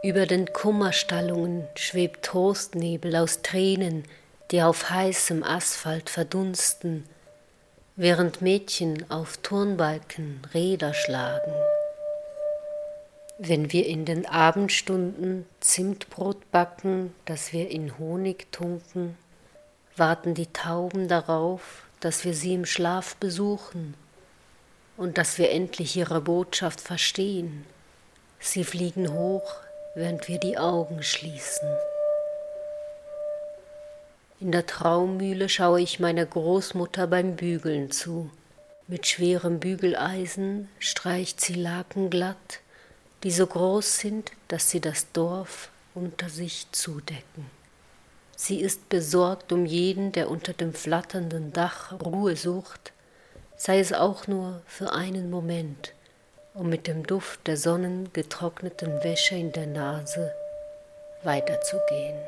Über den Kummerstallungen schwebt Trostnebel aus Tränen, die auf heißem Asphalt verdunsten, während Mädchen auf Turnbalken Räder schlagen. Wenn wir in den Abendstunden Zimtbrot backen, das wir in Honig tunken, warten die Tauben darauf, dass wir sie im Schlaf besuchen und dass wir endlich ihre Botschaft verstehen. Sie fliegen hoch, während wir die Augen schließen. In der Traummühle schaue ich meiner Großmutter beim Bügeln zu. Mit schwerem Bügeleisen streicht sie Laken glatt, die so groß sind, dass sie das Dorf unter sich zudecken. Sie ist besorgt um jeden, der unter dem flatternden Dach Ruhe sucht, sei es auch nur für einen Moment, um mit dem Duft der sonnengetrockneten Wäsche in der Nase weiterzugehen.